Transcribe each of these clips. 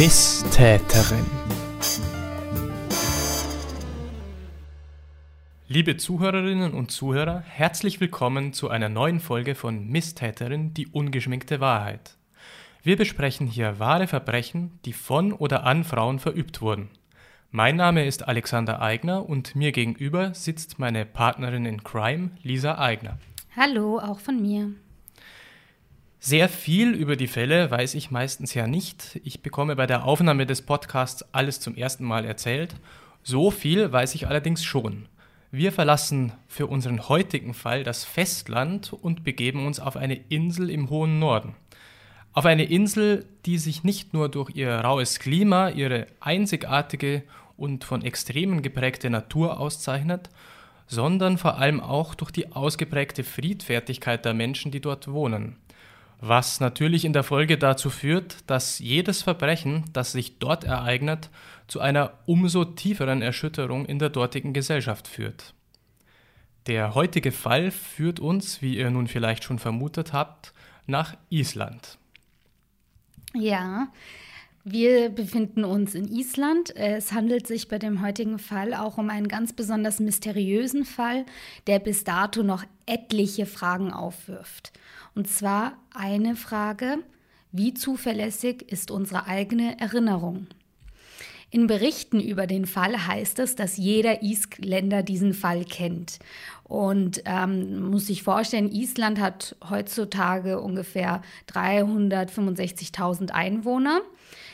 Misstäterin. Liebe Zuhörerinnen und Zuhörer, herzlich willkommen zu einer neuen Folge von Misstäterin, die ungeschminkte Wahrheit. Wir besprechen hier wahre Verbrechen, die von oder an Frauen verübt wurden. Mein Name ist Alexander Eigner und mir gegenüber sitzt meine Partnerin in Crime, Lisa Eigner. Hallo, auch von mir. Sehr viel über die Fälle weiß ich meistens ja nicht. Ich bekomme bei der Aufnahme des Podcasts alles zum ersten Mal erzählt. So viel weiß ich allerdings schon. Wir verlassen für unseren heutigen Fall das Festland und begeben uns auf eine Insel im hohen Norden. Auf eine Insel, die sich nicht nur durch ihr raues Klima, ihre einzigartige und von Extremen geprägte Natur auszeichnet, sondern vor allem auch durch die ausgeprägte Friedfertigkeit der Menschen, die dort wohnen. Was natürlich in der Folge dazu führt, dass jedes Verbrechen, das sich dort ereignet, zu einer umso tieferen Erschütterung in der dortigen Gesellschaft führt. Der heutige Fall führt uns, wie ihr nun vielleicht schon vermutet habt, nach Island. Ja, wir befinden uns in Island. Es handelt sich bei dem heutigen Fall auch um einen ganz besonders mysteriösen Fall, der bis dato noch etliche Fragen aufwirft. Und zwar eine Frage, wie zuverlässig ist unsere eigene Erinnerung? In Berichten über den Fall heißt es, dass jeder Isländer diesen Fall kennt. Und ähm, muss sich vorstellen, Island hat heutzutage ungefähr 365.000 Einwohner.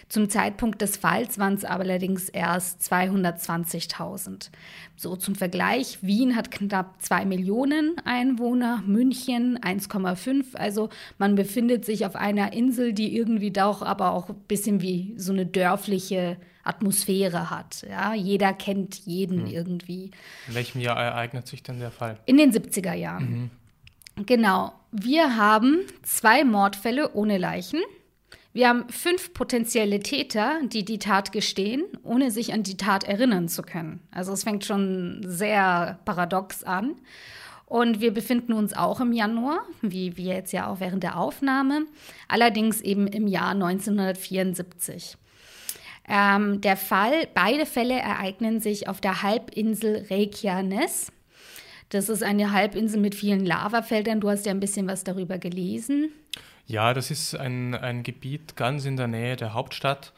Zum Zeitpunkt des Falls waren es allerdings erst 220.000. So zum Vergleich, Wien hat knapp 2 Millionen Einwohner, München 1,5. Also man befindet sich auf einer Insel, die irgendwie doch aber auch ein bisschen wie so eine dörfliche Atmosphäre hat. Ja, jeder kennt jeden hm. irgendwie. In welchem Jahr ereignet sich denn der Fall? In den 70er Jahren. Mhm. Genau. Wir haben zwei Mordfälle ohne Leichen. Wir haben fünf potenzielle Täter, die die Tat gestehen, ohne sich an die Tat erinnern zu können. Also es fängt schon sehr paradox an. Und wir befinden uns auch im Januar, wie wir jetzt ja auch während der Aufnahme, allerdings eben im Jahr 1974. Ähm, der Fall, beide Fälle ereignen sich auf der Halbinsel Reykjanes. Das ist eine Halbinsel mit vielen Lavafeldern. Du hast ja ein bisschen was darüber gelesen. Ja, das ist ein, ein Gebiet ganz in der Nähe der Hauptstadt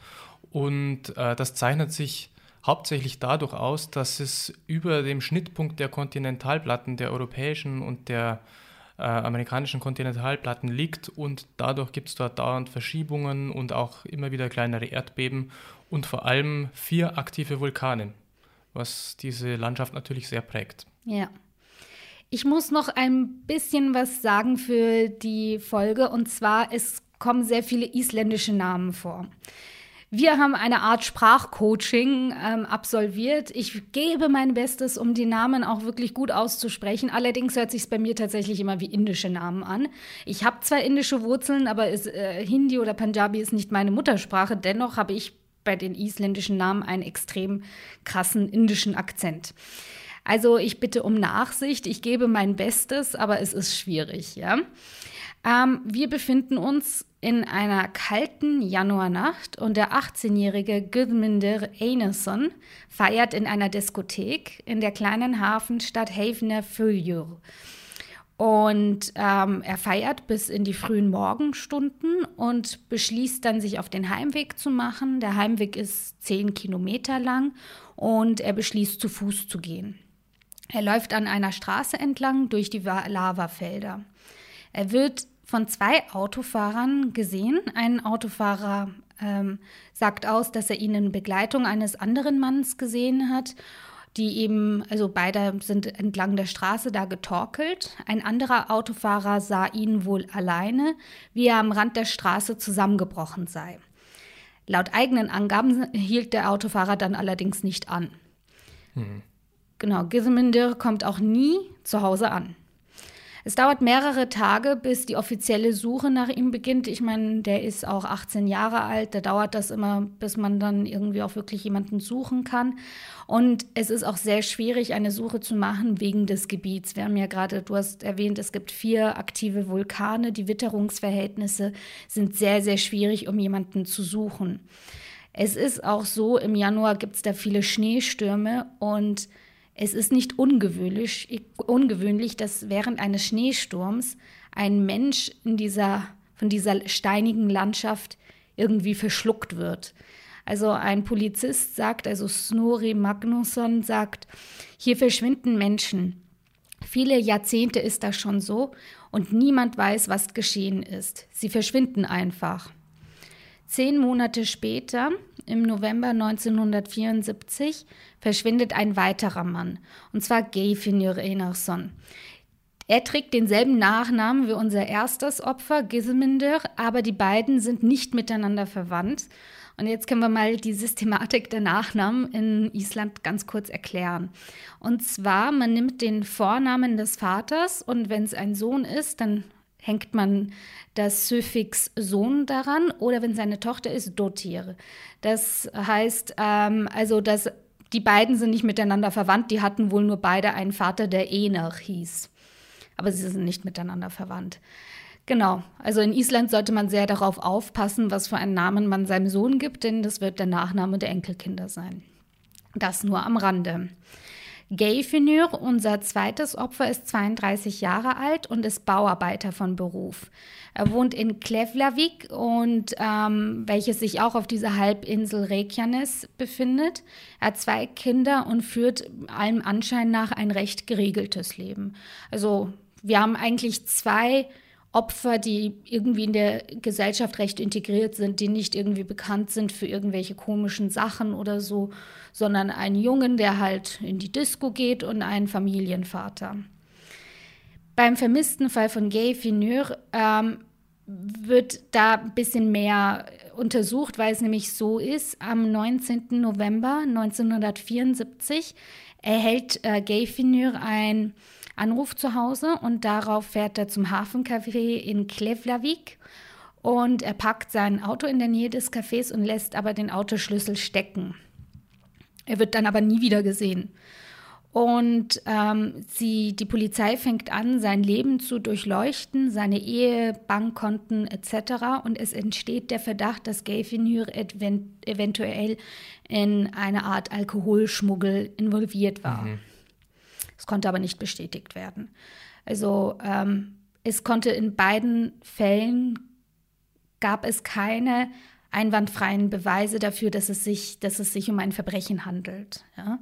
und äh, das zeichnet sich hauptsächlich dadurch aus, dass es über dem Schnittpunkt der Kontinentalplatten, der europäischen und der äh, amerikanischen Kontinentalplatten liegt und dadurch gibt es dort dauernd Verschiebungen und auch immer wieder kleinere Erdbeben und vor allem vier aktive Vulkane, was diese Landschaft natürlich sehr prägt. Ja. Ich muss noch ein bisschen was sagen für die Folge und zwar, es kommen sehr viele isländische Namen vor. Wir haben eine Art Sprachcoaching ähm, absolviert. Ich gebe mein Bestes, um die Namen auch wirklich gut auszusprechen. Allerdings hört sich es bei mir tatsächlich immer wie indische Namen an. Ich habe zwar indische Wurzeln, aber ist, äh, Hindi oder Punjabi ist nicht meine Muttersprache. Dennoch habe ich bei den isländischen Namen einen extrem krassen indischen Akzent. Also ich bitte um Nachsicht, ich gebe mein Bestes, aber es ist schwierig, ja. Ähm, wir befinden uns in einer kalten Januarnacht und der 18-jährige Gudmundur Einarsson feiert in einer Diskothek in der kleinen Hafenstadt Havner Följur. Und ähm, er feiert bis in die frühen Morgenstunden und beschließt dann, sich auf den Heimweg zu machen. Der Heimweg ist zehn Kilometer lang und er beschließt, zu Fuß zu gehen. Er läuft an einer Straße entlang durch die Lavafelder. Er wird von zwei Autofahrern gesehen. Ein Autofahrer ähm, sagt aus, dass er ihn in Begleitung eines anderen Mannes gesehen hat, die eben, also beide sind entlang der Straße da getorkelt. Ein anderer Autofahrer sah ihn wohl alleine, wie er am Rand der Straße zusammengebrochen sei. Laut eigenen Angaben hielt der Autofahrer dann allerdings nicht an. Hm. Genau, Gizeminder kommt auch nie zu Hause an. Es dauert mehrere Tage, bis die offizielle Suche nach ihm beginnt. Ich meine, der ist auch 18 Jahre alt. Da dauert das immer, bis man dann irgendwie auch wirklich jemanden suchen kann. Und es ist auch sehr schwierig, eine Suche zu machen wegen des Gebiets. Wir haben ja gerade, du hast erwähnt, es gibt vier aktive Vulkane. Die Witterungsverhältnisse sind sehr, sehr schwierig, um jemanden zu suchen. Es ist auch so, im Januar gibt es da viele Schneestürme und es ist nicht ungewöhnlich, ungewöhnlich, dass während eines Schneesturms ein Mensch in dieser, von dieser steinigen Landschaft irgendwie verschluckt wird. Also ein Polizist sagt, also Snorri Magnusson sagt, hier verschwinden Menschen. Viele Jahrzehnte ist das schon so und niemand weiß, was geschehen ist. Sie verschwinden einfach. Zehn Monate später, im November 1974, verschwindet ein weiterer Mann, und zwar Geirfinnur Einarsson. Er trägt denselben Nachnamen wie unser erstes Opfer, Gisminder, aber die beiden sind nicht miteinander verwandt. Und jetzt können wir mal die Systematik der Nachnamen in Island ganz kurz erklären. Und zwar, man nimmt den Vornamen des Vaters und wenn es ein Sohn ist, dann hängt man das Suffix Sohn daran oder wenn seine Tochter ist, Dotir. Das heißt, ähm, also dass die beiden sind nicht miteinander verwandt, die hatten wohl nur beide einen Vater, der Ener hieß. Aber sie sind nicht miteinander verwandt. Genau, also in Island sollte man sehr darauf aufpassen, was für einen Namen man seinem Sohn gibt, denn das wird der Nachname der Enkelkinder sein. Das nur am Rande. Gayfinur, unser zweites Opfer, ist 32 Jahre alt und ist Bauarbeiter von Beruf. Er wohnt in Klevlavik und ähm, welches sich auch auf dieser Halbinsel Reykjanes befindet. Er hat zwei Kinder und führt allem Anschein nach ein recht geregeltes Leben. Also wir haben eigentlich zwei Opfer, die irgendwie in der Gesellschaft recht integriert sind, die nicht irgendwie bekannt sind für irgendwelche komischen Sachen oder so, sondern einen Jungen, der halt in die Disco geht und einen Familienvater. Beim vermissten Fall von Gay Finur ähm, wird da ein bisschen mehr untersucht, weil es nämlich so ist, am 19. November 1974 erhält äh, Gay Finur ein Anruf zu Hause und darauf fährt er zum Hafencafé in Klevlavik und er packt sein Auto in der Nähe des Cafés und lässt aber den Autoschlüssel stecken. Er wird dann aber nie wieder gesehen. Und ähm, sie, die Polizei fängt an, sein Leben zu durchleuchten, seine Ehe, Bankkonten etc. Und es entsteht der Verdacht, dass Gayfinur eventuell in eine Art Alkoholschmuggel involviert war. Mhm. Es konnte aber nicht bestätigt werden. Also ähm, es konnte in beiden Fällen gab es keine einwandfreien Beweise dafür, dass es sich, dass es sich um ein Verbrechen handelt. Ja.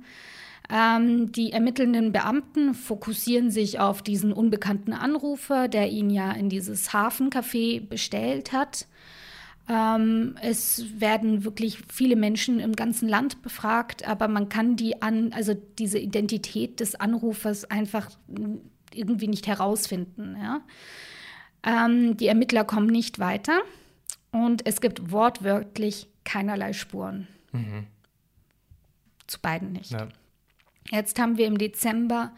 Ähm, die ermittelnden Beamten fokussieren sich auf diesen unbekannten Anrufer, der ihn ja in dieses Hafencafé bestellt hat. Ähm, es werden wirklich viele Menschen im ganzen Land befragt, aber man kann die an, also diese Identität des Anrufers einfach irgendwie nicht herausfinden. Ja? Ähm, die Ermittler kommen nicht weiter und es gibt wortwörtlich keinerlei Spuren. Mhm. Zu beiden nicht. Ja. Jetzt haben wir im Dezember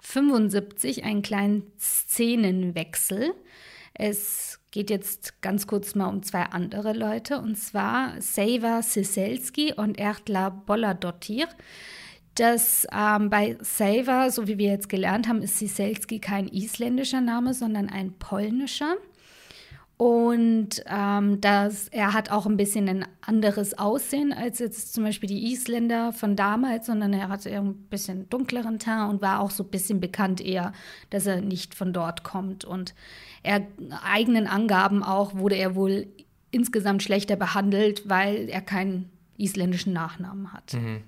75 einen kleinen Szenenwechsel. Es geht jetzt ganz kurz mal um zwei andere Leute, und zwar Seiva Siselski und Ertla Bolladottir. Das ähm, bei Seiva, so wie wir jetzt gelernt haben, ist Siselski kein isländischer Name, sondern ein polnischer. Und ähm, das, er hat auch ein bisschen ein anderes Aussehen als jetzt zum Beispiel die Isländer von damals, sondern er hatte ein bisschen dunkleren Teint und war auch so ein bisschen bekannt eher, dass er nicht von dort kommt. Und er eigenen Angaben auch wurde er wohl insgesamt schlechter behandelt, weil er keinen isländischen Nachnamen hat. Mhm.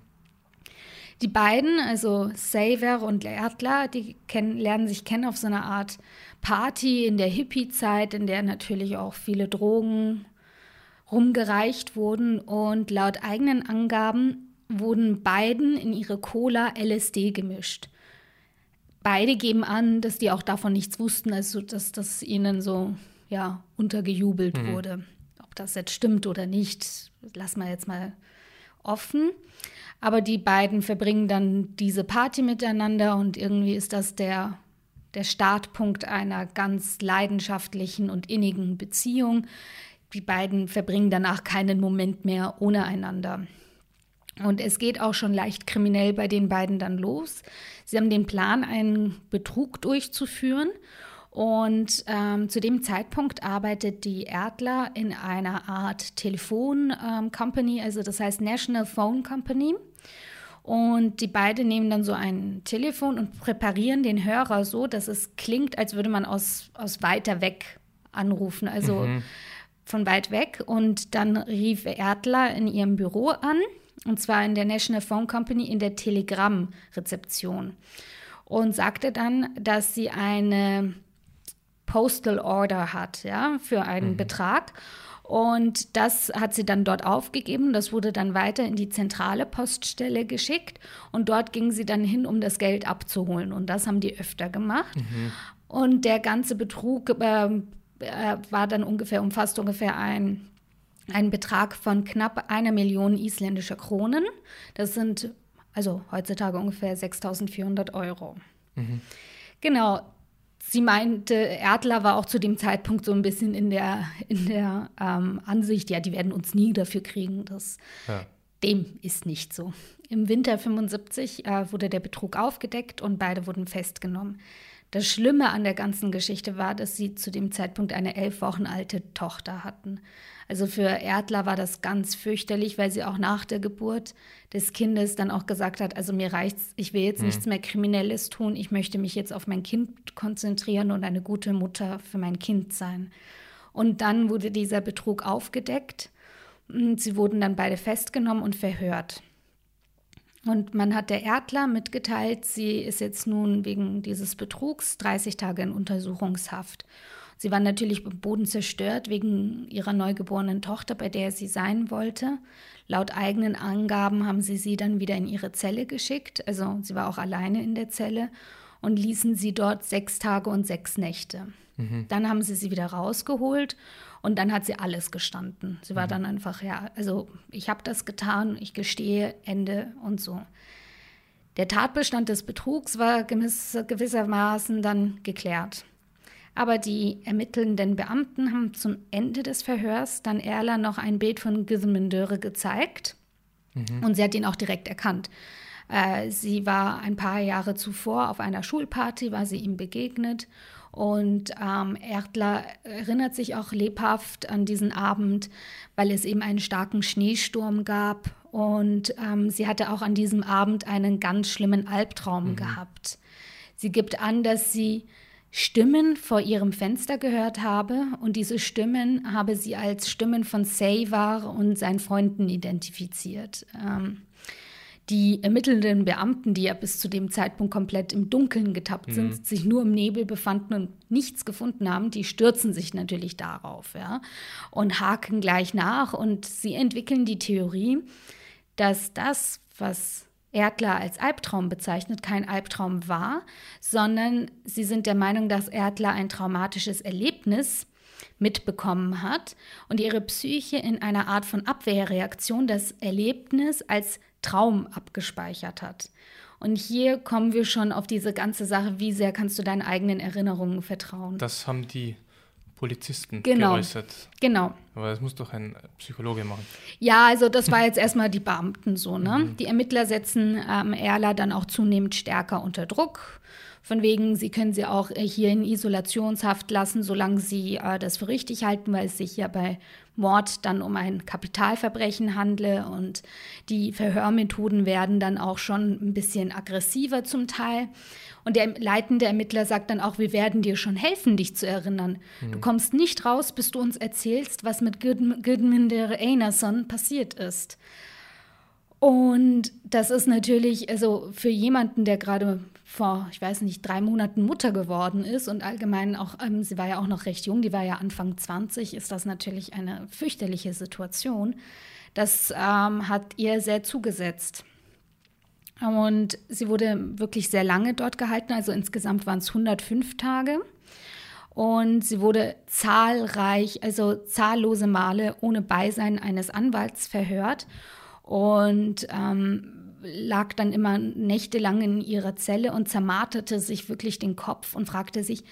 Die beiden, also Saver und Leatla, die kennen, lernen sich kennen auf so einer Art Party in der Hippie-Zeit, in der natürlich auch viele Drogen rumgereicht wurden. Und laut eigenen Angaben wurden beiden in ihre Cola LSD gemischt. Beide geben an, dass die auch davon nichts wussten, also dass das ihnen so ja, untergejubelt mhm. wurde. Ob das jetzt stimmt oder nicht, lassen wir jetzt mal offen. Aber die beiden verbringen dann diese Party miteinander und irgendwie ist das der der Startpunkt einer ganz leidenschaftlichen und innigen Beziehung. Die beiden verbringen danach keinen Moment mehr ohne einander. Und es geht auch schon leicht kriminell bei den beiden dann los. Sie haben den Plan, einen Betrug durchzuführen. Und ähm, zu dem Zeitpunkt arbeitet die Erdler in einer Art Telefon-Company, ähm, also das heißt National Phone Company. Und die beiden nehmen dann so ein Telefon und präparieren den Hörer so, dass es klingt, als würde man aus, aus weiter weg anrufen, also mhm. von weit weg. Und dann rief Erdler in ihrem Büro an und zwar in der National Phone Company in der Telegram-Rezeption. Und sagte dann, dass sie eine Postal Order hat, ja, für einen mhm. Betrag. Und das hat sie dann dort aufgegeben. Das wurde dann weiter in die zentrale Poststelle geschickt. Und dort ging sie dann hin, um das Geld abzuholen. Und das haben die öfter gemacht. Mhm. Und der ganze Betrug äh, äh war dann ungefähr, umfasst ungefähr ein einen Betrag von knapp einer Million isländischer Kronen. Das sind also heutzutage ungefähr 6.400 Euro. Mhm. Genau. Sie meinte, Erdler war auch zu dem Zeitpunkt so ein bisschen in der, in der ähm, Ansicht, ja, die werden uns nie dafür kriegen. Das, ja. Dem ist nicht so. Im Winter 75 äh, wurde der Betrug aufgedeckt und beide wurden festgenommen. Das Schlimme an der ganzen Geschichte war, dass sie zu dem Zeitpunkt eine elf Wochen alte Tochter hatten. Also für Erdler war das ganz fürchterlich, weil sie auch nach der Geburt des Kindes dann auch gesagt hat, also mir reicht's, ich will jetzt mhm. nichts mehr Kriminelles tun, ich möchte mich jetzt auf mein Kind konzentrieren und eine gute Mutter für mein Kind sein. Und dann wurde dieser Betrug aufgedeckt. Und sie wurden dann beide festgenommen und verhört. Und man hat der Erdler mitgeteilt, sie ist jetzt nun wegen dieses Betrugs 30 Tage in Untersuchungshaft. Sie war natürlich am Boden zerstört wegen ihrer neugeborenen Tochter, bei der sie sein wollte. Laut eigenen Angaben haben sie sie dann wieder in ihre Zelle geschickt. Also sie war auch alleine in der Zelle und ließen sie dort sechs Tage und sechs Nächte. Mhm. Dann haben sie sie wieder rausgeholt und dann hat sie alles gestanden. Sie war mhm. dann einfach, ja, also ich habe das getan, ich gestehe, Ende und so. Der Tatbestand des Betrugs war gewissermaßen dann geklärt. Aber die ermittelnden Beamten haben zum Ende des Verhörs dann Erla noch ein Bild von Gizmendöre gezeigt. Mhm. Und sie hat ihn auch direkt erkannt. Äh, sie war ein paar Jahre zuvor auf einer Schulparty, war sie ihm begegnet. Und ähm, Erdler erinnert sich auch lebhaft an diesen Abend, weil es eben einen starken Schneesturm gab. Und ähm, sie hatte auch an diesem Abend einen ganz schlimmen Albtraum mhm. gehabt. Sie gibt an, dass sie Stimmen vor ihrem Fenster gehört habe und diese Stimmen habe sie als Stimmen von Sayvar und seinen Freunden identifiziert. Ähm, die ermittelnden Beamten, die ja bis zu dem Zeitpunkt komplett im Dunkeln getappt mhm. sind, sich nur im Nebel befanden und nichts gefunden haben, die stürzen sich natürlich darauf ja, und haken gleich nach und sie entwickeln die Theorie, dass das, was Erdler als Albtraum bezeichnet, kein Albtraum war, sondern sie sind der Meinung, dass Erdler ein traumatisches Erlebnis mitbekommen hat und ihre Psyche in einer Art von Abwehrreaktion das Erlebnis als Traum abgespeichert hat. Und hier kommen wir schon auf diese ganze Sache, wie sehr kannst du deinen eigenen Erinnerungen vertrauen. Das haben die Polizisten genau. geäußert. Genau. Aber das muss doch ein Psychologe machen. Ja, also das war jetzt erstmal die Beamten so. Ne? Mhm. Die Ermittler setzen ähm, Erla dann auch zunehmend stärker unter Druck. Von wegen, sie können sie auch äh, hier in Isolationshaft lassen, solange sie äh, das für richtig halten, weil es sich ja bei Mord dann um ein Kapitalverbrechen handle. Und die Verhörmethoden werden dann auch schon ein bisschen aggressiver zum Teil. Und der leitende Ermittler sagt dann auch, wir werden dir schon helfen, dich zu erinnern. Mhm. Du kommst nicht raus, bis du uns erzählst, was mit Gudmundur Einarsson passiert ist. Und das ist natürlich, also für jemanden, der gerade vor, ich weiß nicht, drei Monaten Mutter geworden ist und allgemein auch, ähm, sie war ja auch noch recht jung, die war ja Anfang 20, ist das natürlich eine fürchterliche Situation. Das ähm, hat ihr sehr zugesetzt. Und sie wurde wirklich sehr lange dort gehalten, also insgesamt waren es 105 Tage. Und sie wurde zahlreich, also zahllose Male ohne Beisein eines Anwalts verhört. Und ähm, lag dann immer nächtelang in ihrer Zelle und zermarterte sich wirklich den Kopf und fragte sich,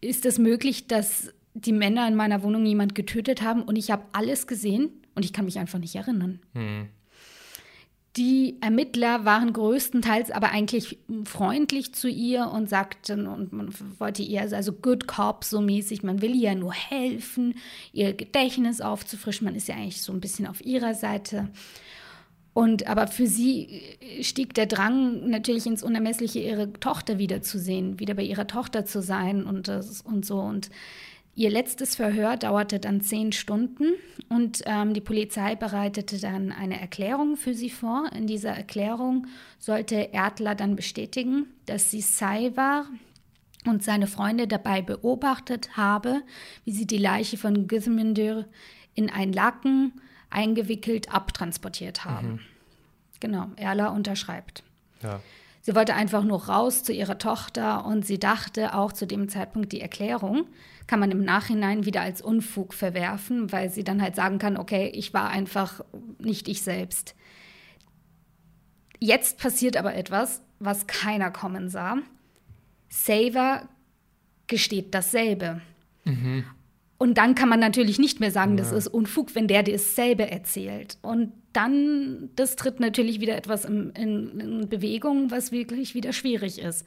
ist es möglich, dass die Männer in meiner Wohnung jemand getötet haben und ich habe alles gesehen und ich kann mich einfach nicht erinnern. Hm. Die Ermittler waren größtenteils aber eigentlich freundlich zu ihr und sagten, und man wollte ihr also Good Cop so mäßig, man will ihr ja nur helfen, ihr Gedächtnis aufzufrischen, man ist ja eigentlich so ein bisschen auf ihrer Seite. Und aber für sie stieg der Drang natürlich ins Unermessliche, ihre Tochter wiederzusehen, wieder bei ihrer Tochter zu sein und, und so. Und Ihr letztes Verhör dauerte dann zehn Stunden und ähm, die Polizei bereitete dann eine Erklärung für sie vor. In dieser Erklärung sollte Erdler dann bestätigen, dass sie Sai war und seine Freunde dabei beobachtet habe, wie sie die Leiche von Githmindur in ein Laken eingewickelt abtransportiert haben. Mhm. Genau, Erla unterschreibt. Ja. Sie wollte einfach nur raus zu ihrer Tochter und sie dachte auch zu dem Zeitpunkt die Erklärung kann man im Nachhinein wieder als Unfug verwerfen, weil sie dann halt sagen kann, okay, ich war einfach nicht ich selbst. Jetzt passiert aber etwas, was keiner kommen sah. Saver gesteht dasselbe. Mhm. Und dann kann man natürlich nicht mehr sagen, ja. das ist Unfug, wenn der dasselbe erzählt. Und dann, das tritt natürlich wieder etwas in, in, in Bewegung, was wirklich wieder schwierig ist.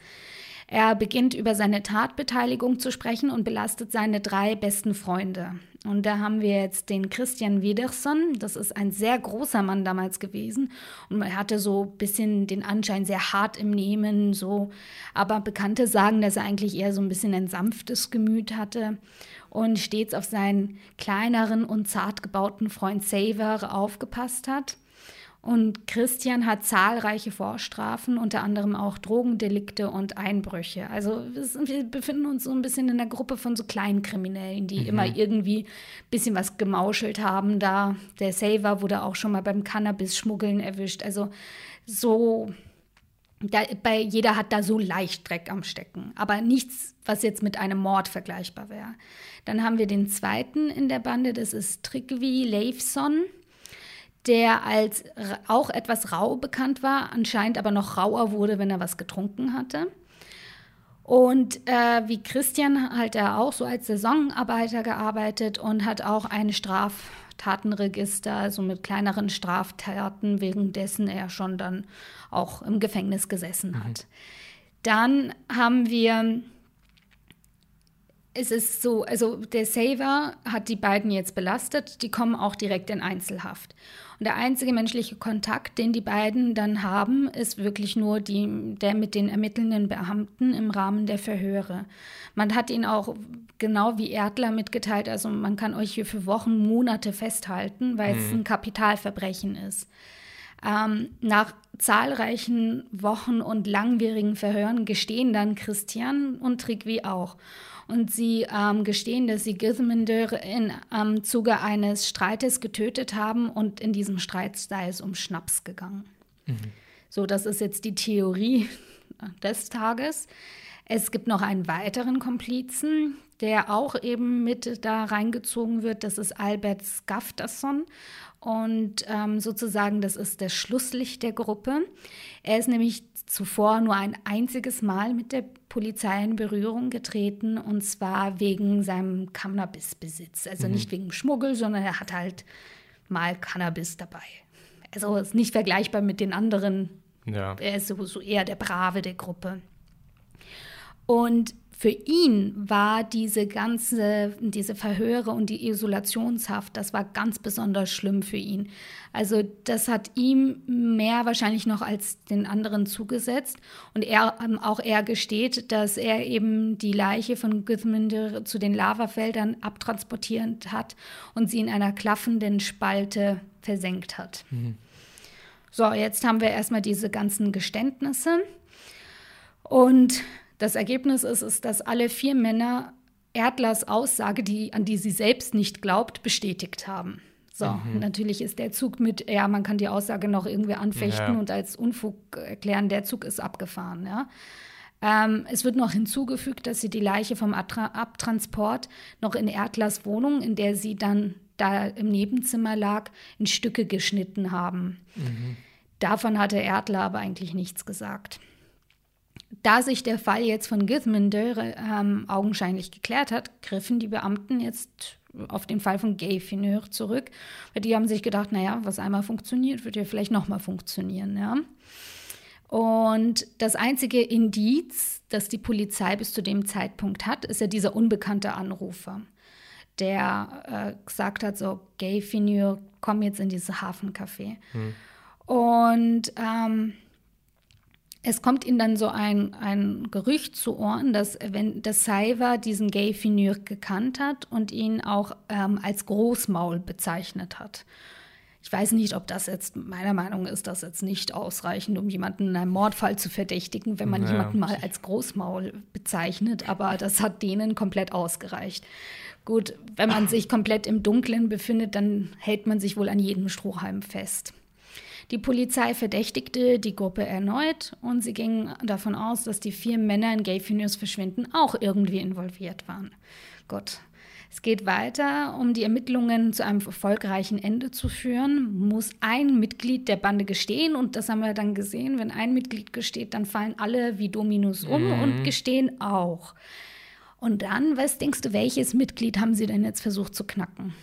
Er beginnt über seine Tatbeteiligung zu sprechen und belastet seine drei besten Freunde. Und da haben wir jetzt den Christian Wiederson. Das ist ein sehr großer Mann damals gewesen. Und er hatte so ein bisschen den Anschein, sehr hart im Nehmen, so. Aber Bekannte sagen, dass er eigentlich eher so ein bisschen ein sanftes Gemüt hatte und stets auf seinen kleineren und zart gebauten Freund Saver aufgepasst hat. Und Christian hat zahlreiche Vorstrafen, unter anderem auch Drogendelikte und Einbrüche. Also wir befinden uns so ein bisschen in der Gruppe von so kleinen Kriminellen, die mhm. immer irgendwie ein bisschen was gemauschelt haben. Da der Saver wurde auch schon mal beim Cannabis-Schmuggeln erwischt. Also so, da, bei, jeder hat da so leicht Dreck am Stecken. Aber nichts, was jetzt mit einem Mord vergleichbar wäre. Dann haben wir den zweiten in der Bande, das ist Trigvi Leifson der als auch etwas rau bekannt war, anscheinend aber noch rauer wurde, wenn er was getrunken hatte. Und äh, wie Christian hat er auch so als Saisonarbeiter gearbeitet und hat auch ein Straftatenregister, also mit kleineren Straftaten, währenddessen er schon dann auch im Gefängnis gesessen mhm. hat. Dann haben wir es ist so, also der Saver hat die beiden jetzt belastet, die kommen auch direkt in Einzelhaft. Und der einzige menschliche Kontakt, den die beiden dann haben, ist wirklich nur die, der mit den ermittelnden Beamten im Rahmen der Verhöre. Man hat ihn auch genau wie Erdler mitgeteilt, also man kann euch hier für Wochen, Monate festhalten, weil mhm. es ein Kapitalverbrechen ist. Ähm, nach zahlreichen Wochen und langwierigen Verhören gestehen dann Christian und Trigvi auch und sie ähm, gestehen, dass sie Githminder im ähm, Zuge eines Streites getötet haben und in diesem Streit sei es um Schnaps gegangen. Mhm. So, das ist jetzt die Theorie des Tages. Es gibt noch einen weiteren Komplizen, der auch eben mit da reingezogen wird. Das ist Albert Skafterson. Und ähm, sozusagen, das ist das Schlusslicht der Gruppe. Er ist nämlich zuvor nur ein einziges Mal mit der Polizei in Berührung getreten und zwar wegen seinem Cannabisbesitz. Also mhm. nicht wegen Schmuggel, sondern er hat halt mal Cannabis dabei. Also ist nicht vergleichbar mit den anderen. Ja. Er ist sowieso eher der Brave der Gruppe. Und für ihn war diese ganze, diese Verhöre und die Isolationshaft, das war ganz besonders schlimm für ihn. Also das hat ihm mehr wahrscheinlich noch als den anderen zugesetzt. Und er ähm, auch er gesteht, dass er eben die Leiche von Githminder zu den Lavafeldern abtransportiert hat und sie in einer klaffenden Spalte versenkt hat. Mhm. So, jetzt haben wir erstmal diese ganzen Geständnisse. Und das Ergebnis ist, ist, dass alle vier Männer Erdlers Aussage, die, an die sie selbst nicht glaubt, bestätigt haben. So, mhm. natürlich ist der Zug mit, ja, man kann die Aussage noch irgendwie anfechten ja. und als Unfug erklären, der Zug ist abgefahren, ja. Ähm, es wird noch hinzugefügt, dass sie die Leiche vom Abtransport noch in Erdlers Wohnung, in der sie dann da im Nebenzimmer lag, in Stücke geschnitten haben. Mhm. Davon hatte Erdler aber eigentlich nichts gesagt. Da sich der Fall jetzt von Githminder ähm, augenscheinlich geklärt hat, griffen die Beamten jetzt auf den Fall von Gay Fineur zurück. Weil die haben sich gedacht, naja, was einmal funktioniert, wird ja vielleicht nochmal funktionieren. Ja? Und das einzige Indiz, das die Polizei bis zu dem Zeitpunkt hat, ist ja dieser unbekannte Anrufer, der äh, gesagt hat, so, Gay Fineur, komm jetzt in dieses Hafencafé. Hm. Und ähm, es kommt ihnen dann so ein, ein Gerücht zu Ohren, dass, wenn dass Saiva diesen Gay Finur gekannt hat und ihn auch ähm, als Großmaul bezeichnet hat. Ich weiß nicht, ob das jetzt, meiner Meinung ist das jetzt nicht ausreichend, um jemanden in einem Mordfall zu verdächtigen, wenn man naja, jemanden mal als Großmaul bezeichnet, aber das hat denen komplett ausgereicht. Gut, wenn man sich komplett im Dunkeln befindet, dann hält man sich wohl an jedem Strohhalm fest. Die Polizei verdächtigte die Gruppe erneut und sie gingen davon aus, dass die vier Männer in Gay Phineas Verschwinden auch irgendwie involviert waren. Gut. Es geht weiter. Um die Ermittlungen zu einem erfolgreichen Ende zu führen, muss ein Mitglied der Bande gestehen. Und das haben wir dann gesehen. Wenn ein Mitglied gesteht, dann fallen alle wie Dominus um mhm. und gestehen auch. Und dann, was denkst du, welches Mitglied haben sie denn jetzt versucht zu knacken?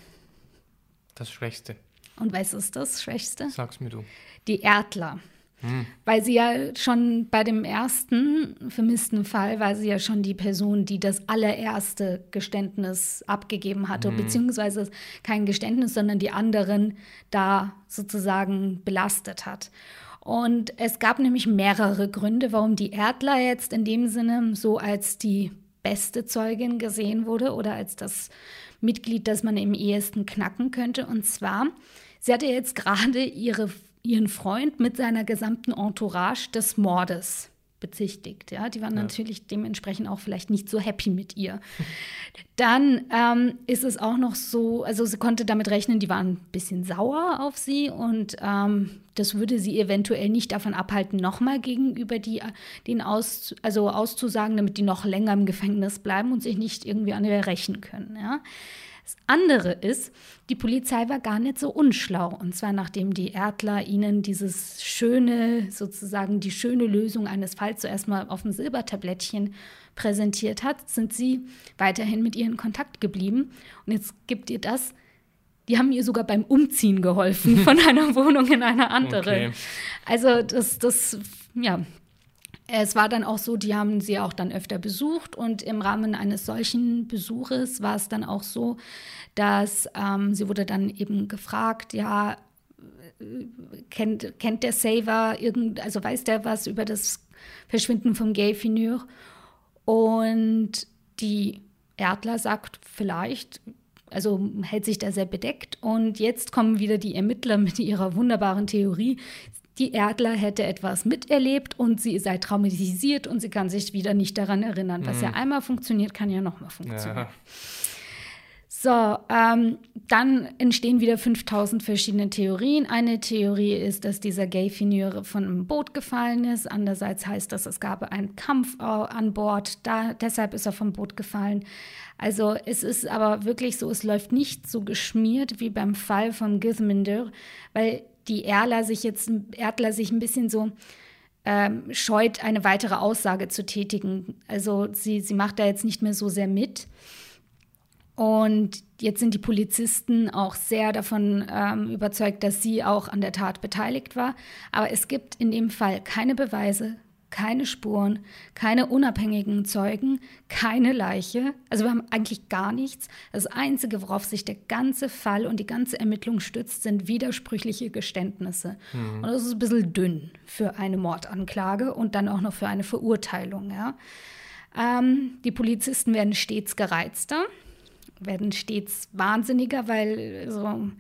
Das Schwächste. Und was ist das Schwächste? Sag's mir du. Die Erdler. Hm. Weil sie ja schon bei dem ersten vermissten Fall war sie ja schon die Person, die das allererste Geständnis abgegeben hatte, hm. beziehungsweise kein Geständnis, sondern die anderen da sozusagen belastet hat. Und es gab nämlich mehrere Gründe, warum die Erdler jetzt in dem Sinne so als die beste Zeugin gesehen wurde oder als das Mitglied, das man im ehesten knacken könnte. Und zwar Sie hatte jetzt gerade ihre, ihren Freund mit seiner gesamten Entourage des Mordes bezichtigt. Ja, die waren ja. natürlich dementsprechend auch vielleicht nicht so happy mit ihr. Dann ähm, ist es auch noch so, also sie konnte damit rechnen, die waren ein bisschen sauer auf sie und ähm, das würde sie eventuell nicht davon abhalten, nochmal gegenüber die, den aus, also auszusagen, damit die noch länger im Gefängnis bleiben und sich nicht irgendwie an ihr rächen können. Ja. Das andere ist, die Polizei war gar nicht so unschlau. Und zwar nachdem die Erdler ihnen dieses schöne, sozusagen die schöne Lösung eines Falls zuerst mal auf dem Silbertablettchen präsentiert hat, sind sie weiterhin mit ihr in Kontakt geblieben. Und jetzt gibt ihr das. Die haben ihr sogar beim Umziehen geholfen von einer Wohnung in eine andere. Okay. Also das, das, ja, es war dann auch so, die haben sie auch dann öfter besucht und im Rahmen eines solchen Besuches war es dann auch so, dass ähm, sie wurde dann eben gefragt, ja, kennt, kennt der Saver irgend, also weiß der was über das Verschwinden vom Gay Finur? Und die Erdler sagt vielleicht, also hält sich da sehr bedeckt. Und jetzt kommen wieder die Ermittler mit ihrer wunderbaren Theorie die Erdler hätte etwas miterlebt und sie sei traumatisiert und sie kann sich wieder nicht daran erinnern. Was mhm. ja einmal funktioniert, kann ja nochmal funktionieren. Ja. So, ähm, dann entstehen wieder 5000 verschiedene Theorien. Eine Theorie ist, dass dieser Gay Finure von einem Boot gefallen ist. Andererseits heißt das, es gab einen Kampf äh, an Bord. Da, deshalb ist er vom Boot gefallen. Also es ist aber wirklich so, es läuft nicht so geschmiert wie beim Fall von Githminder, weil die Erdler sich jetzt Erdler sich ein bisschen so ähm, scheut, eine weitere Aussage zu tätigen. Also sie, sie macht da jetzt nicht mehr so sehr mit. Und jetzt sind die Polizisten auch sehr davon ähm, überzeugt, dass sie auch an der Tat beteiligt war. Aber es gibt in dem Fall keine Beweise, keine Spuren, keine unabhängigen Zeugen, keine Leiche. Also wir haben eigentlich gar nichts. Das Einzige, worauf sich der ganze Fall und die ganze Ermittlung stützt, sind widersprüchliche Geständnisse. Mhm. Und das ist ein bisschen dünn für eine Mordanklage und dann auch noch für eine Verurteilung. Ja. Ähm, die Polizisten werden stets gereizter, werden stets wahnsinniger, weil so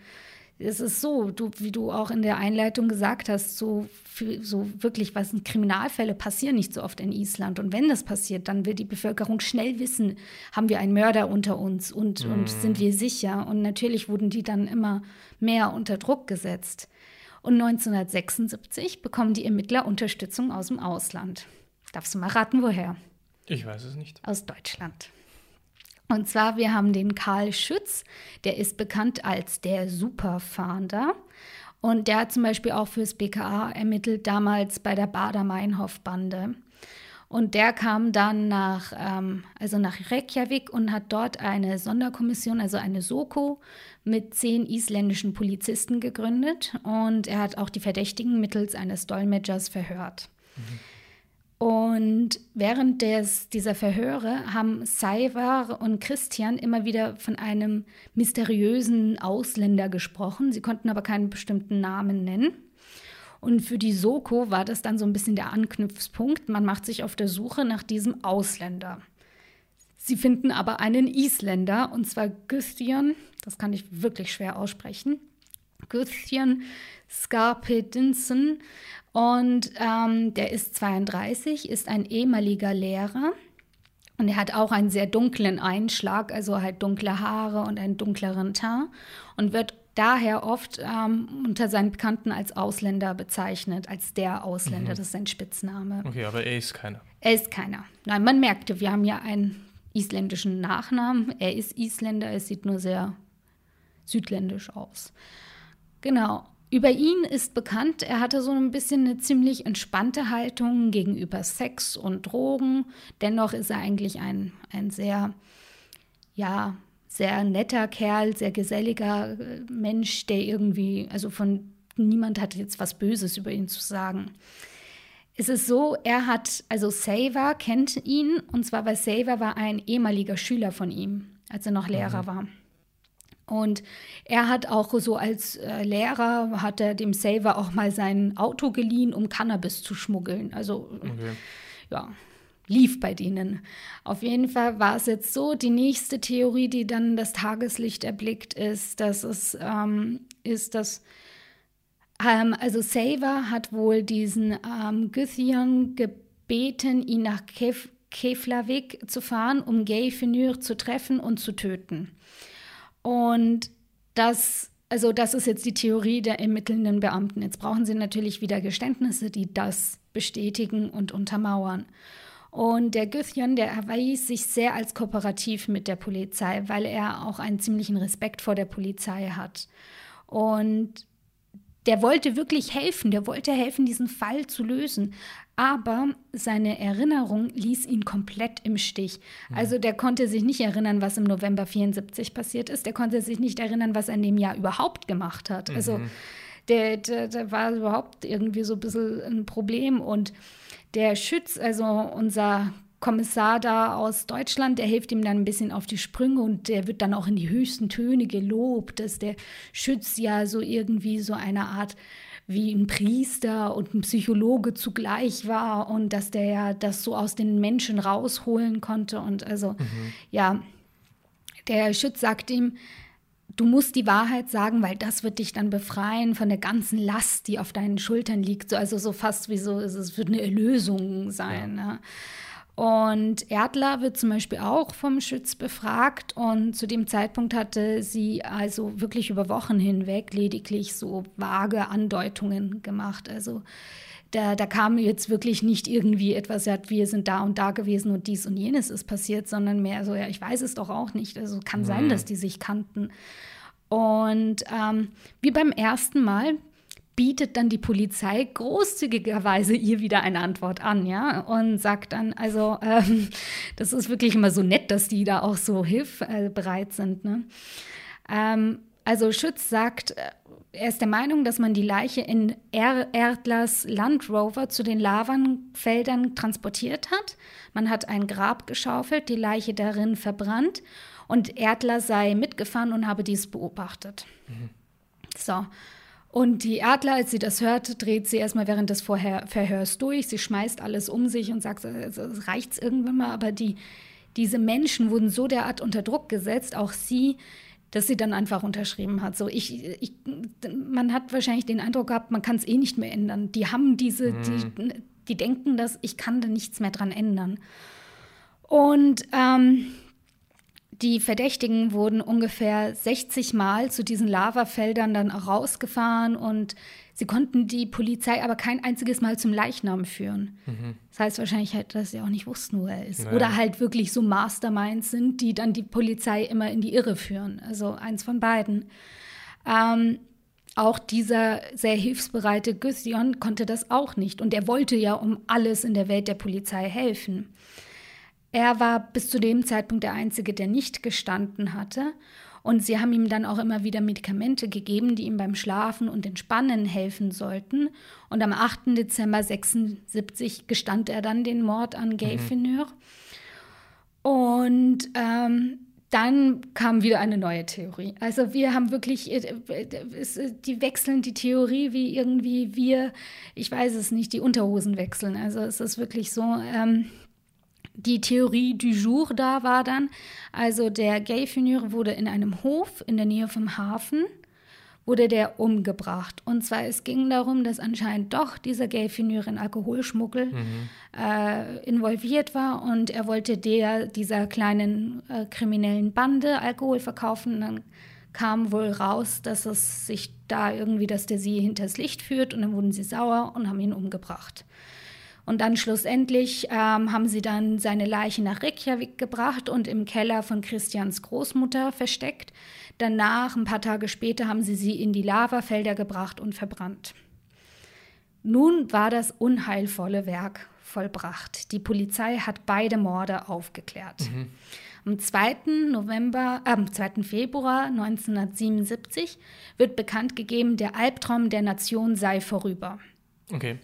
es ist so, du, wie du auch in der Einleitung gesagt hast, so, so wirklich, was in Kriminalfälle passieren nicht so oft in Island. Und wenn das passiert, dann will die Bevölkerung schnell wissen, haben wir einen Mörder unter uns und, mm. und sind wir sicher. Und natürlich wurden die dann immer mehr unter Druck gesetzt. Und 1976 bekommen die Ermittler Unterstützung aus dem Ausland. Darfst du mal raten, woher? Ich weiß es nicht. Aus Deutschland. Und zwar, wir haben den Karl Schütz, der ist bekannt als der Superfahnder. Und der hat zum Beispiel auch fürs BKA ermittelt, damals bei der Bader-Meinhof-Bande. Und der kam dann nach, ähm, also nach Reykjavik und hat dort eine Sonderkommission, also eine Soko, mit zehn isländischen Polizisten gegründet. Und er hat auch die Verdächtigen mittels eines Dolmetschers verhört. Mhm. Und während des, dieser Verhöre haben Saivar und Christian immer wieder von einem mysteriösen Ausländer gesprochen. Sie konnten aber keinen bestimmten Namen nennen. Und für die Soko war das dann so ein bisschen der Anknüpfpunkt. Man macht sich auf der Suche nach diesem Ausländer. Sie finden aber einen Isländer, und zwar Guthian, das kann ich wirklich schwer aussprechen, Guthian Skarpedinsen. Und ähm, der ist 32, ist ein ehemaliger Lehrer. Und er hat auch einen sehr dunklen Einschlag, also halt dunkle Haare und einen dunkleren Teint und wird daher oft ähm, unter seinen Bekannten als Ausländer bezeichnet, als der Ausländer, mhm. das ist sein Spitzname. Okay, aber er ist keiner. Er ist keiner. Nein, man merkte, wir haben ja einen isländischen Nachnamen. Er ist Isländer, es sieht nur sehr südländisch aus. Genau. Über ihn ist bekannt, er hatte so ein bisschen eine ziemlich entspannte Haltung gegenüber Sex und Drogen. Dennoch ist er eigentlich ein, ein sehr, ja, sehr netter Kerl, sehr geselliger äh, Mensch, der irgendwie, also von niemand hat jetzt was Böses über ihn zu sagen. Es ist so, er hat, also Saver kennt ihn, und zwar weil Saver war ein ehemaliger Schüler von ihm, als er noch Lehrer mhm. war. Und er hat auch so als äh, Lehrer, hat er dem Saver auch mal sein Auto geliehen, um Cannabis zu schmuggeln. Also, okay. ja, lief bei denen. Auf jeden Fall war es jetzt so, die nächste Theorie, die dann das Tageslicht erblickt, ist, dass es ähm, ist, dass ähm, also Saver hat wohl diesen ähm, Gythian gebeten, ihn nach Kef Keflavik zu fahren, um Gay Fenur zu treffen und zu töten. Und das also das ist jetzt die Theorie der ermittelnden Beamten. Jetzt brauchen sie natürlich wieder Geständnisse, die das bestätigen und untermauern. Und der Güthjan, der erweist sich sehr als kooperativ mit der Polizei, weil er auch einen ziemlichen Respekt vor der Polizei hat. Und der wollte wirklich helfen, der wollte helfen, diesen Fall zu lösen. Aber seine Erinnerung ließ ihn komplett im Stich. Also der konnte sich nicht erinnern, was im November 74 passiert ist. Der konnte sich nicht erinnern, was er in dem Jahr überhaupt gemacht hat. Also mhm. der, der, der war überhaupt irgendwie so ein bisschen ein Problem. Und der Schütz, also unser Kommissar da aus Deutschland, der hilft ihm dann ein bisschen auf die Sprünge und der wird dann auch in die höchsten Töne gelobt, dass der Schütz ja so irgendwie so eine Art wie ein Priester und ein Psychologe zugleich war und dass der ja das so aus den Menschen rausholen konnte. Und also, mhm. ja, der Schütz sagt ihm, du musst die Wahrheit sagen, weil das wird dich dann befreien von der ganzen Last, die auf deinen Schultern liegt. Also so fast wie so, es wird eine Erlösung sein. Ja. Ne? Und Erdler wird zum Beispiel auch vom Schütz befragt und zu dem Zeitpunkt hatte sie also wirklich über Wochen hinweg lediglich so vage Andeutungen gemacht. Also da, da kam jetzt wirklich nicht irgendwie etwas, ja, wir sind da und da gewesen und dies und jenes ist passiert, sondern mehr so, ja, ich weiß es doch auch nicht. Also kann mhm. sein, dass die sich kannten. Und ähm, wie beim ersten Mal bietet dann die Polizei großzügigerweise ihr wieder eine Antwort an, ja, und sagt dann, also ähm, das ist wirklich immer so nett, dass die da auch so hilfbereit sind. Ne? Ähm, also Schütz sagt, äh, er ist der Meinung, dass man die Leiche in er Erdlers Land Rover zu den Lavanfeldern transportiert hat. Man hat ein Grab geschaufelt, die Leiche darin verbrannt und Erdler sei mitgefahren und habe dies beobachtet. Mhm. So. Und die Erdler, als sie das hört, dreht sie erstmal während des Vorher Verhörs durch. Sie schmeißt alles um sich und sagt, es reicht irgendwann mal. Aber die, diese Menschen wurden so derart unter Druck gesetzt, auch sie, dass sie dann einfach unterschrieben hat. So, ich, ich, man hat wahrscheinlich den Eindruck gehabt, man kann es eh nicht mehr ändern. Die haben diese, mhm. die, die denken, dass ich kann da nichts mehr dran ändern. Und ähm, die Verdächtigen wurden ungefähr 60 Mal zu diesen Lavafeldern dann rausgefahren und sie konnten die Polizei aber kein einziges Mal zum Leichnam führen. Mhm. Das heißt wahrscheinlich halt, dass sie auch nicht wussten, wo er ist. Naja. Oder halt wirklich so Masterminds sind, die dann die Polizei immer in die Irre führen. Also eins von beiden. Ähm, auch dieser sehr hilfsbereite Guthion konnte das auch nicht. Und er wollte ja um alles in der Welt der Polizei helfen. Er war bis zu dem Zeitpunkt der Einzige, der nicht gestanden hatte. Und sie haben ihm dann auch immer wieder Medikamente gegeben, die ihm beim Schlafen und Entspannen helfen sollten. Und am 8. Dezember 76 gestand er dann den Mord an Gay mhm. Und ähm, dann kam wieder eine neue Theorie. Also wir haben wirklich, äh, die wechseln die Theorie wie irgendwie wir, ich weiß es nicht, die Unterhosen wechseln. Also es ist wirklich so, ähm, die Theorie du jour da war dann, also der Gay-Fineur wurde in einem Hof in der Nähe vom Hafen, wurde der umgebracht. Und zwar, es ging darum, dass anscheinend doch dieser Gay-Fineur in Alkoholschmuggel mhm. äh, involviert war und er wollte der, dieser kleinen äh, kriminellen Bande Alkohol verkaufen. Und dann kam wohl raus, dass es sich da irgendwie, dass der sie hinters Licht führt und dann wurden sie sauer und haben ihn umgebracht. Und dann schlussendlich ähm, haben sie dann seine Leiche nach Reykjavik gebracht und im Keller von Christians Großmutter versteckt. Danach, ein paar Tage später, haben sie sie in die Lavafelder gebracht und verbrannt. Nun war das unheilvolle Werk vollbracht. Die Polizei hat beide Morde aufgeklärt. Mhm. Am 2. November, äh, am 2. Februar 1977 wird bekannt gegeben, der Albtraum der Nation sei vorüber. Okay.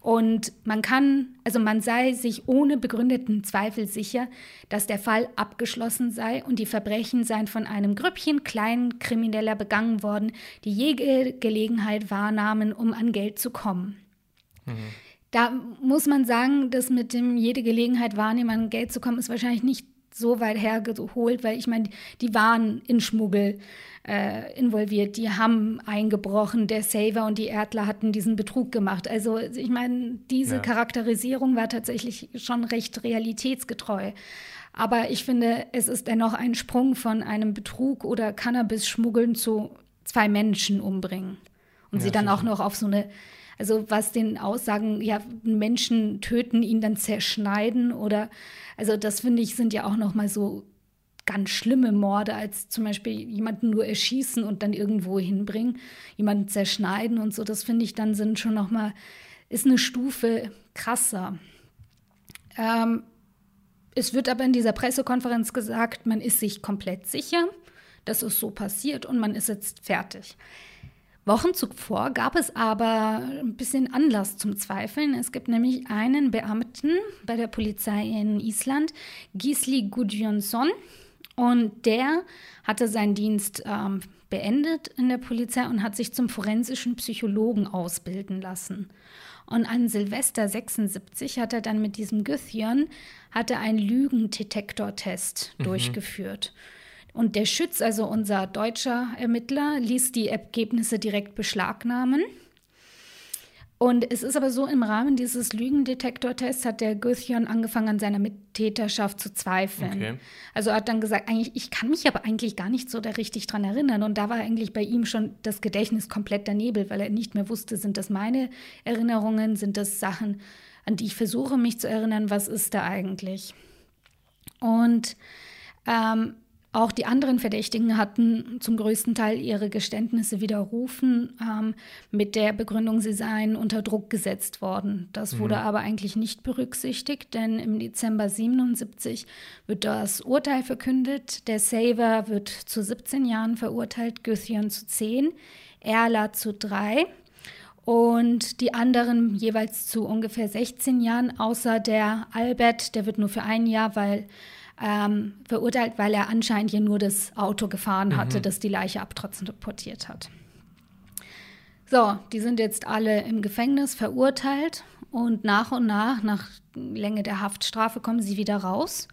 Und man kann, also man sei sich ohne begründeten Zweifel sicher, dass der Fall abgeschlossen sei und die Verbrechen seien von einem Grüppchen kleinen Krimineller begangen worden, die jede Gelegenheit wahrnahmen, um an Geld zu kommen. Mhm. Da muss man sagen, dass mit dem jede Gelegenheit wahrnehmen, an Geld zu kommen, ist wahrscheinlich nicht so weit hergeholt, weil ich meine, die waren in Schmuggel äh, involviert, die haben eingebrochen, der Saver und die Erdler hatten diesen Betrug gemacht. Also ich meine, diese ja. Charakterisierung war tatsächlich schon recht realitätsgetreu. Aber ich finde, es ist dennoch ein Sprung von einem Betrug oder Cannabis-Schmuggeln zu zwei Menschen umbringen. Und ja, sie dann auch noch auf so eine also was den Aussagen, ja, Menschen töten, ihn dann zerschneiden oder, also das finde ich, sind ja auch noch mal so ganz schlimme Morde, als zum Beispiel jemanden nur erschießen und dann irgendwo hinbringen, jemanden zerschneiden und so. Das finde ich dann sind schon noch mal, ist eine Stufe krasser. Ähm, es wird aber in dieser Pressekonferenz gesagt, man ist sich komplett sicher, dass es so passiert und man ist jetzt fertig. Wochen zuvor gab es aber ein bisschen Anlass zum Zweifeln. Es gibt nämlich einen Beamten bei der Polizei in Island, Gisli Gudjonsson, und der hatte seinen Dienst ähm, beendet in der Polizei und hat sich zum forensischen Psychologen ausbilden lassen. Und an Silvester 76 hat er dann mit diesem Guthion hatte einen Lügendetektortest mhm. durchgeführt. Und der Schütz, also unser deutscher Ermittler, ließ die Ergebnisse direkt beschlagnahmen. Und es ist aber so, im Rahmen dieses Lügendetektortests hat der Guthion angefangen, an seiner Mittäterschaft zu zweifeln. Okay. Also er hat dann gesagt, eigentlich, ich kann mich aber eigentlich gar nicht so da richtig dran erinnern. Und da war eigentlich bei ihm schon das Gedächtnis komplett der Nebel, weil er nicht mehr wusste, sind das meine Erinnerungen, sind das Sachen, an die ich versuche, mich zu erinnern, was ist da eigentlich? Und ähm, auch die anderen Verdächtigen hatten zum größten Teil ihre Geständnisse widerrufen, ähm, mit der Begründung, sie seien unter Druck gesetzt worden. Das wurde mhm. aber eigentlich nicht berücksichtigt, denn im Dezember 77 wird das Urteil verkündet. Der Saver wird zu 17 Jahren verurteilt, Guthion zu 10, Erla zu 3 und die anderen jeweils zu ungefähr 16 Jahren, außer der Albert, der wird nur für ein Jahr, weil ähm, verurteilt, weil er anscheinend ja nur das Auto gefahren hatte, mhm. das die Leiche abtransportiert hat. So, die sind jetzt alle im Gefängnis verurteilt und nach und nach, nach Länge der Haftstrafe, kommen sie wieder raus.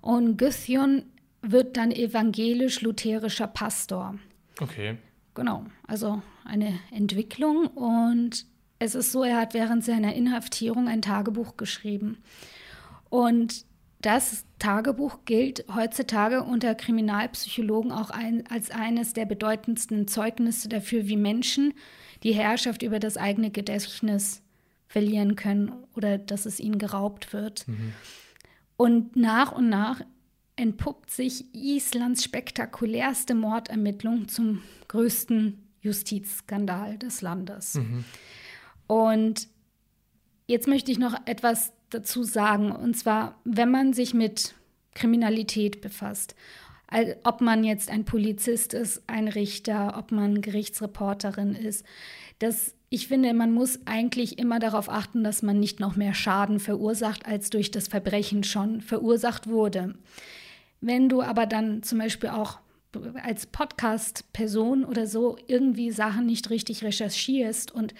Und Guthion wird dann evangelisch-lutherischer Pastor. Okay. Genau, also eine Entwicklung. Und es ist so, er hat während seiner Inhaftierung ein Tagebuch geschrieben. Und das Tagebuch gilt heutzutage unter Kriminalpsychologen auch ein, als eines der bedeutendsten Zeugnisse dafür, wie Menschen die Herrschaft über das eigene Gedächtnis verlieren können oder dass es ihnen geraubt wird. Mhm. Und nach und nach entpuppt sich Islands spektakulärste Mordermittlung zum größten Justizskandal des Landes. Mhm. Und jetzt möchte ich noch etwas dazu sagen, und zwar, wenn man sich mit Kriminalität befasst, ob man jetzt ein Polizist ist, ein Richter, ob man Gerichtsreporterin ist, das ich finde, man muss eigentlich immer darauf achten, dass man nicht noch mehr Schaden verursacht, als durch das Verbrechen schon verursacht wurde. Wenn du aber dann zum Beispiel auch als Podcast-Person oder so irgendwie Sachen nicht richtig recherchierst und,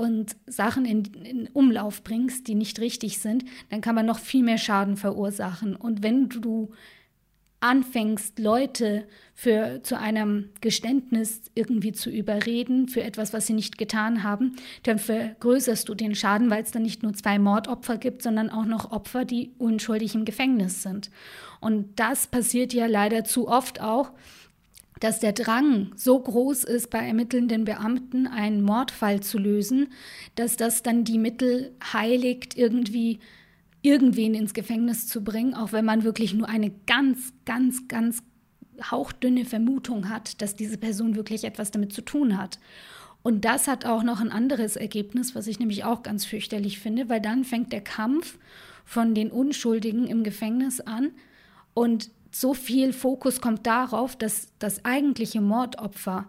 und Sachen in, in Umlauf bringst, die nicht richtig sind, dann kann man noch viel mehr Schaden verursachen. Und wenn du anfängst, Leute für, zu einem Geständnis irgendwie zu überreden, für etwas, was sie nicht getan haben, dann vergrößerst du den Schaden, weil es dann nicht nur zwei Mordopfer gibt, sondern auch noch Opfer, die unschuldig im Gefängnis sind. Und das passiert ja leider zu oft auch, dass der Drang so groß ist, bei ermittelnden Beamten einen Mordfall zu lösen, dass das dann die Mittel heiligt, irgendwie irgendwen ins Gefängnis zu bringen, auch wenn man wirklich nur eine ganz, ganz, ganz hauchdünne Vermutung hat, dass diese Person wirklich etwas damit zu tun hat. Und das hat auch noch ein anderes Ergebnis, was ich nämlich auch ganz fürchterlich finde, weil dann fängt der Kampf von den Unschuldigen im Gefängnis an und so viel Fokus kommt darauf, dass das eigentliche Mordopfer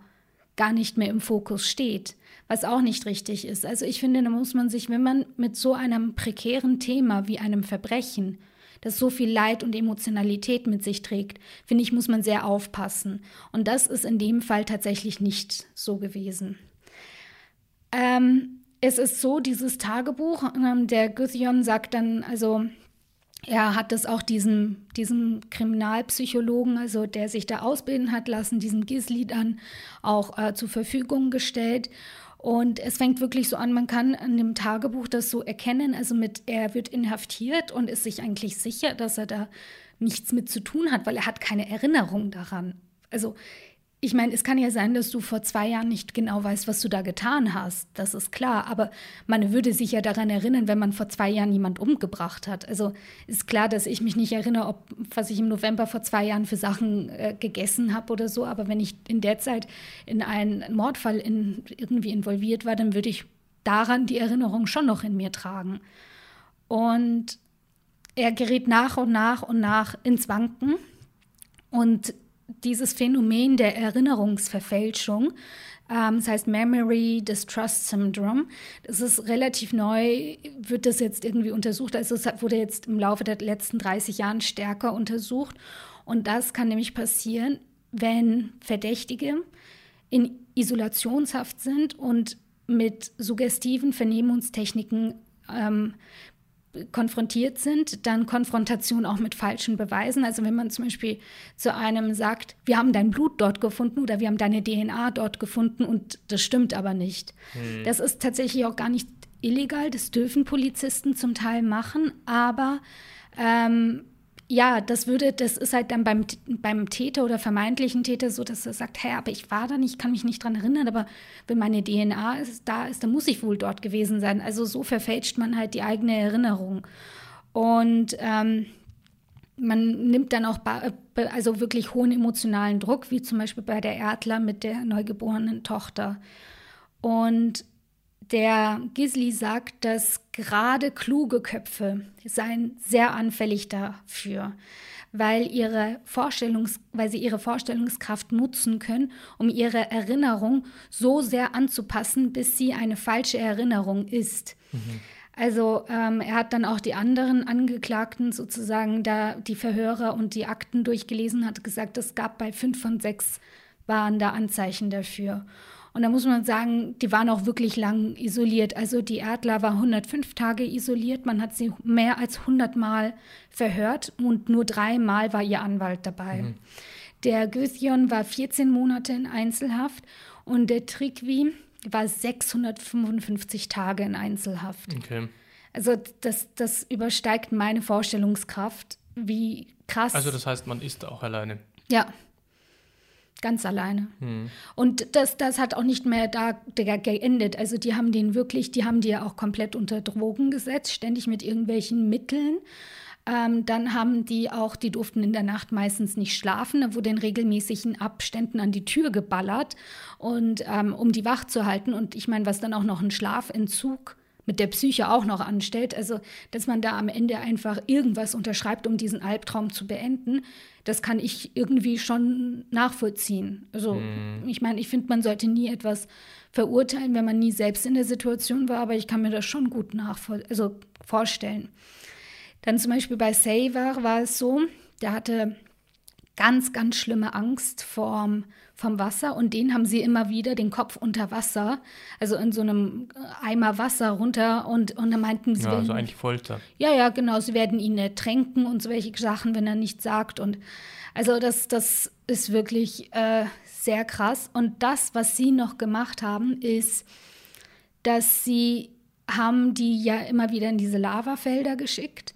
gar nicht mehr im Fokus steht was auch nicht richtig ist. Also ich finde, da muss man sich, wenn man mit so einem prekären Thema wie einem Verbrechen, das so viel Leid und Emotionalität mit sich trägt, finde ich, muss man sehr aufpassen. Und das ist in dem Fall tatsächlich nicht so gewesen. Ähm, es ist so, dieses Tagebuch, ähm, der Guthion sagt dann, also er hat das auch diesem, diesem Kriminalpsychologen, also der sich da ausbilden hat lassen, diesem Gisli dann auch äh, zur Verfügung gestellt. Und es fängt wirklich so an, man kann an dem Tagebuch das so erkennen, also mit, er wird inhaftiert und ist sich eigentlich sicher, dass er da nichts mit zu tun hat, weil er hat keine Erinnerung daran. Also ich meine, es kann ja sein, dass du vor zwei Jahren nicht genau weißt, was du da getan hast. Das ist klar. Aber man würde sich ja daran erinnern, wenn man vor zwei Jahren jemand umgebracht hat. Also ist klar, dass ich mich nicht erinnere, ob was ich im November vor zwei Jahren für Sachen äh, gegessen habe oder so. Aber wenn ich in der Zeit in einen Mordfall in, irgendwie involviert war, dann würde ich daran die Erinnerung schon noch in mir tragen. Und er gerät nach und nach und nach ins Wanken. Und dieses Phänomen der Erinnerungsverfälschung, ähm, das heißt Memory Distrust Syndrome, das ist relativ neu, wird das jetzt irgendwie untersucht. Also es wurde jetzt im Laufe der letzten 30 Jahren stärker untersucht. Und das kann nämlich passieren, wenn Verdächtige in Isolationshaft sind und mit suggestiven Vernehmungstechniken ähm, konfrontiert sind, dann Konfrontation auch mit falschen Beweisen. Also wenn man zum Beispiel zu einem sagt, wir haben dein Blut dort gefunden oder wir haben deine DNA dort gefunden und das stimmt aber nicht. Hm. Das ist tatsächlich auch gar nicht illegal, das dürfen Polizisten zum Teil machen, aber ähm, ja, das würde, das ist halt dann beim, beim Täter oder vermeintlichen Täter so, dass er sagt, hey, aber ich war da nicht, kann mich nicht dran erinnern, aber wenn meine DNA ist, da ist, dann muss ich wohl dort gewesen sein. Also so verfälscht man halt die eigene Erinnerung. Und ähm, man nimmt dann auch also wirklich hohen emotionalen Druck, wie zum Beispiel bei der Erdler mit der neugeborenen Tochter. Und der Gisli sagt, dass gerade kluge Köpfe seien sehr anfällig dafür, weil, ihre Vorstellungs weil sie ihre Vorstellungskraft nutzen können, um ihre Erinnerung so sehr anzupassen, bis sie eine falsche Erinnerung ist. Mhm. Also ähm, er hat dann auch die anderen Angeklagten sozusagen da die Verhörer und die Akten durchgelesen, hat gesagt, es gab bei fünf von sechs waren da Anzeichen dafür. Und da muss man sagen, die waren auch wirklich lang isoliert. Also die Erdler war 105 Tage isoliert. Man hat sie mehr als 100 Mal verhört und nur dreimal war ihr Anwalt dabei. Mhm. Der Göthion war 14 Monate in Einzelhaft und der Trikwi war 655 Tage in Einzelhaft. Okay. Also das, das übersteigt meine Vorstellungskraft, wie krass. Also das heißt, man ist auch alleine. Ja, Ganz alleine. Hm. Und das, das hat auch nicht mehr da geendet. Also die haben den wirklich, die haben die ja auch komplett unter Drogen gesetzt, ständig mit irgendwelchen Mitteln. Ähm, dann haben die auch, die durften in der Nacht meistens nicht schlafen. Da wurde in regelmäßigen Abständen an die Tür geballert, und, ähm, um die wach zu halten. Und ich meine, was dann auch noch ein Schlafentzug mit der Psyche auch noch anstellt. Also, dass man da am Ende einfach irgendwas unterschreibt, um diesen Albtraum zu beenden, das kann ich irgendwie schon nachvollziehen. Also, mhm. ich meine, ich finde, man sollte nie etwas verurteilen, wenn man nie selbst in der Situation war, aber ich kann mir das schon gut nachvoll also vorstellen. Dann zum Beispiel bei Saver war es so, der hatte ganz, ganz schlimme Angst vorm, vom Wasser und den haben sie immer wieder den Kopf unter Wasser, also in so einem Eimer Wasser runter und, und dann meinten sie. Ja, also eigentlich Folter. Ja, ja, genau, sie werden ihn ertränken und solche Sachen, wenn er nichts sagt und also das, das ist wirklich äh, sehr krass. Und das, was sie noch gemacht haben, ist, dass sie haben die ja immer wieder in diese Lavafelder geschickt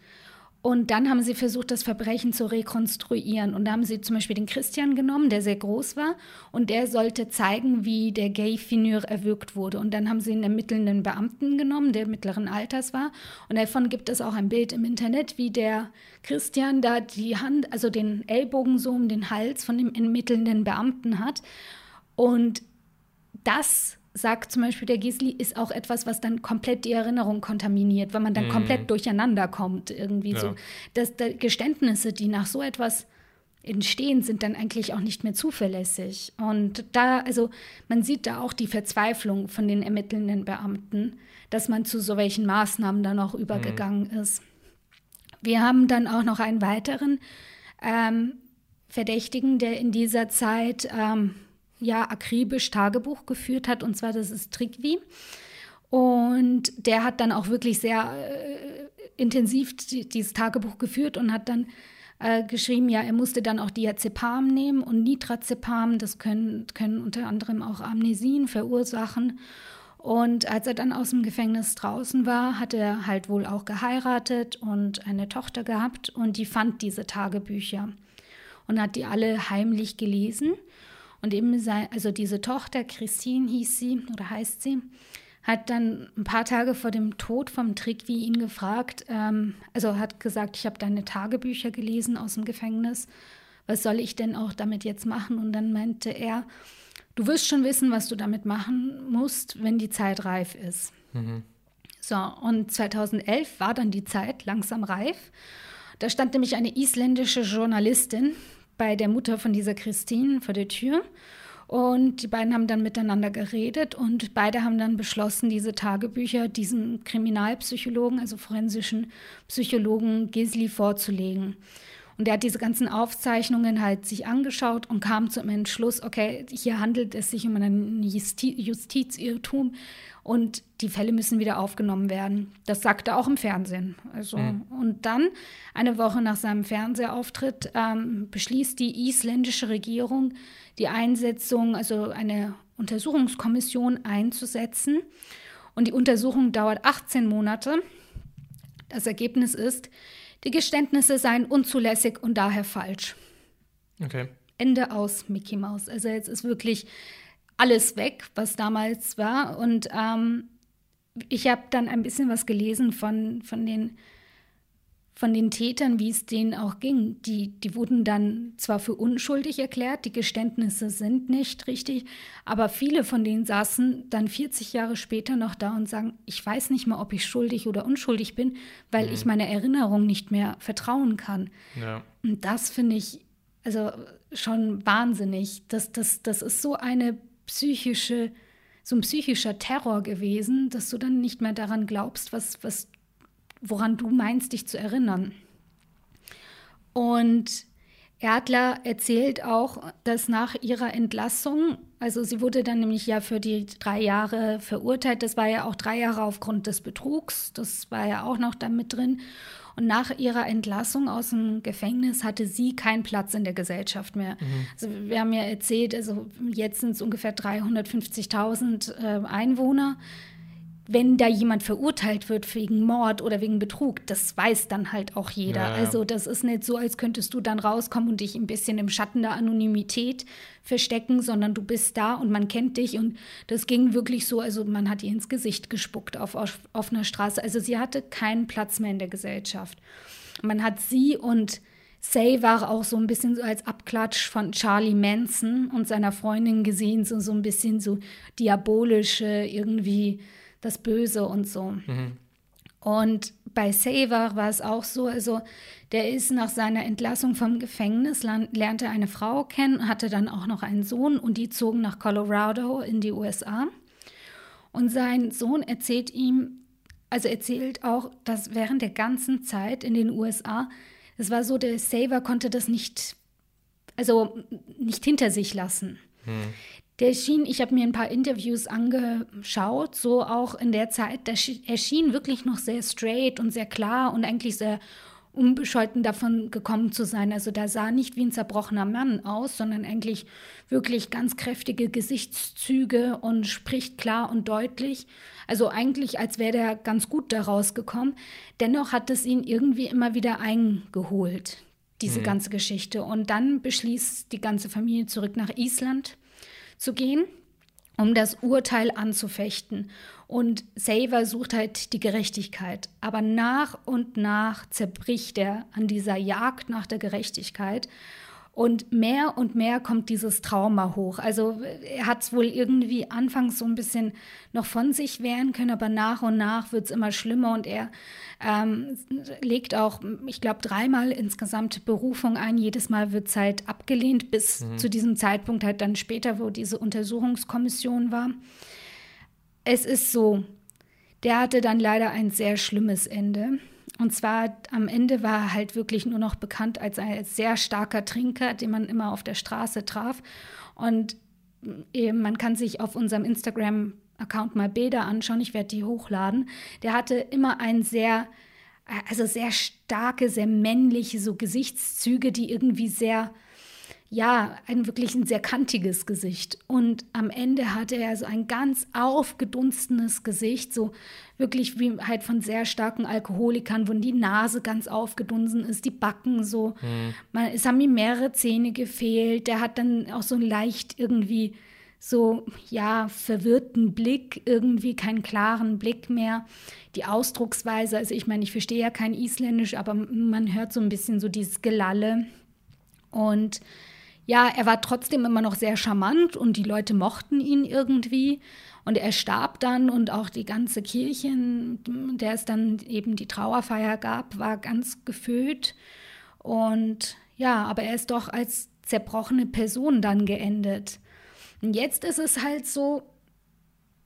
und dann haben sie versucht, das Verbrechen zu rekonstruieren. Und da haben sie zum Beispiel den Christian genommen, der sehr groß war, und der sollte zeigen, wie der Gay Finur erwürgt wurde. Und dann haben sie einen ermittelnden Beamten genommen, der mittleren Alters war. Und davon gibt es auch ein Bild im Internet, wie der Christian da die Hand, also den Ellbogen so um den Hals von dem ermittelnden Beamten hat. Und das sagt zum Beispiel der Gisli, ist auch etwas, was dann komplett die Erinnerung kontaminiert, weil man dann mm. komplett durcheinander kommt irgendwie ja. so. Dass da Geständnisse, die nach so etwas entstehen, sind dann eigentlich auch nicht mehr zuverlässig. Und da, also man sieht da auch die Verzweiflung von den ermittelnden Beamten, dass man zu so welchen Maßnahmen dann auch übergegangen mm. ist. Wir haben dann auch noch einen weiteren ähm, Verdächtigen, der in dieser Zeit ähm, ja akribisch Tagebuch geführt hat, und zwar das ist Trigvi. Und der hat dann auch wirklich sehr äh, intensiv dieses Tagebuch geführt und hat dann äh, geschrieben, ja, er musste dann auch Diazepam nehmen und Nitrazepam, das können, können unter anderem auch Amnesien verursachen. Und als er dann aus dem Gefängnis draußen war, hat er halt wohl auch geheiratet und eine Tochter gehabt und die fand diese Tagebücher und hat die alle heimlich gelesen. Und eben sein, also diese Tochter, Christine hieß sie oder heißt sie, hat dann ein paar Tage vor dem Tod vom Trick wie ihn gefragt, ähm, also hat gesagt, ich habe deine Tagebücher gelesen aus dem Gefängnis, was soll ich denn auch damit jetzt machen? Und dann meinte er, du wirst schon wissen, was du damit machen musst, wenn die Zeit reif ist. Mhm. So, und 2011 war dann die Zeit langsam reif. Da stand nämlich eine isländische Journalistin, bei der Mutter von dieser Christine vor der Tür. Und die beiden haben dann miteinander geredet und beide haben dann beschlossen, diese Tagebücher diesem Kriminalpsychologen, also forensischen Psychologen Gisli vorzulegen. Und er hat diese ganzen Aufzeichnungen halt sich angeschaut und kam zum Entschluss, okay, hier handelt es sich um einen Justi Justizirrtum und die Fälle müssen wieder aufgenommen werden. Das sagte er auch im Fernsehen. Also, mhm. Und dann, eine Woche nach seinem Fernsehauftritt, ähm, beschließt die isländische Regierung, die Einsetzung, also eine Untersuchungskommission einzusetzen. Und die Untersuchung dauert 18 Monate. Das Ergebnis ist, die Geständnisse seien unzulässig und daher falsch. Okay. Ende aus Mickey Mouse. Also jetzt ist wirklich alles weg, was damals war. Und ähm, ich habe dann ein bisschen was gelesen von, von, den, von den Tätern, wie es denen auch ging. Die, die wurden dann zwar für unschuldig erklärt, die Geständnisse sind nicht richtig, aber viele von denen saßen dann 40 Jahre später noch da und sagen, ich weiß nicht mehr, ob ich schuldig oder unschuldig bin, weil mhm. ich meiner Erinnerung nicht mehr vertrauen kann. Ja. Und das finde ich also schon wahnsinnig. Das, das, das ist so eine psychische, so ein psychischer Terror gewesen, dass du dann nicht mehr daran glaubst, was, was, woran du meinst, dich zu erinnern. Und Erdler erzählt auch, dass nach ihrer Entlassung, also sie wurde dann nämlich ja für die drei Jahre verurteilt, das war ja auch drei Jahre aufgrund des Betrugs, das war ja auch noch da mit drin. Und nach ihrer Entlassung aus dem Gefängnis hatte sie keinen Platz in der Gesellschaft mehr. Mhm. Also wir haben ja erzählt, also jetzt sind es ungefähr 350.000 äh, Einwohner wenn da jemand verurteilt wird wegen Mord oder wegen Betrug, das weiß dann halt auch jeder. Ja, ja. Also das ist nicht so, als könntest du dann rauskommen und dich ein bisschen im Schatten der Anonymität verstecken, sondern du bist da und man kennt dich und das ging wirklich so, also man hat ihr ins Gesicht gespuckt auf offener Straße. Also sie hatte keinen Platz mehr in der Gesellschaft. Man hat sie und Savar auch so ein bisschen so als Abklatsch von Charlie Manson und seiner Freundin gesehen, so, so ein bisschen so diabolische, irgendwie das Böse und so. Mhm. Und bei Savar war es auch so, also der ist nach seiner Entlassung vom Gefängnis, lernte eine Frau kennen, hatte dann auch noch einen Sohn und die zogen nach Colorado in die USA. Und sein Sohn erzählt ihm, also erzählt auch, dass während der ganzen Zeit in den USA es war so, der Saver konnte das nicht, also nicht hinter sich lassen. Hm. Der schien, ich habe mir ein paar Interviews angeschaut, so auch in der Zeit, der er schien wirklich noch sehr straight und sehr klar und eigentlich sehr unbescholten davon gekommen zu sein. Also da sah nicht wie ein zerbrochener Mann aus, sondern eigentlich wirklich ganz kräftige Gesichtszüge und spricht klar und deutlich. Also eigentlich, als wäre der ganz gut daraus gekommen. Dennoch hat es ihn irgendwie immer wieder eingeholt, diese mhm. ganze Geschichte. Und dann beschließt die ganze Familie zurück nach Island zu gehen, um das Urteil anzufechten. Und Saver sucht halt die Gerechtigkeit. Aber nach und nach zerbricht er an dieser Jagd nach der Gerechtigkeit. Und mehr und mehr kommt dieses Trauma hoch. Also er hat es wohl irgendwie anfangs so ein bisschen noch von sich wehren können, aber nach und nach wird es immer schlimmer und er ähm, legt auch, ich glaube, dreimal insgesamt Berufung ein. Jedes Mal wird es halt abgelehnt, bis mhm. zu diesem Zeitpunkt halt dann später, wo diese Untersuchungskommission war. Es ist so, der hatte dann leider ein sehr schlimmes Ende. Und zwar am Ende war er halt wirklich nur noch bekannt als ein sehr starker Trinker, den man immer auf der Straße traf. Und eben, man kann sich auf unserem Instagram-Account mal Bilder anschauen. Ich werde die hochladen. Der hatte immer ein sehr, also sehr starke, sehr männliche so Gesichtszüge, die irgendwie sehr ja, ein wirklich ein sehr kantiges Gesicht. Und am Ende hatte er so ein ganz aufgedunstenes Gesicht, so wirklich wie halt von sehr starken Alkoholikern, wo die Nase ganz aufgedunsen ist, die Backen so. Mhm. Man, es haben ihm mehrere Zähne gefehlt. Der hat dann auch so leicht irgendwie so, ja, verwirrten Blick, irgendwie keinen klaren Blick mehr. Die Ausdrucksweise, also ich meine, ich verstehe ja kein Isländisch, aber man hört so ein bisschen so dieses Gelalle. Und ja, er war trotzdem immer noch sehr charmant und die Leute mochten ihn irgendwie. Und er starb dann und auch die ganze Kirche, der es dann eben die Trauerfeier gab, war ganz gefüllt. Und ja, aber er ist doch als zerbrochene Person dann geendet. Und jetzt ist es halt so,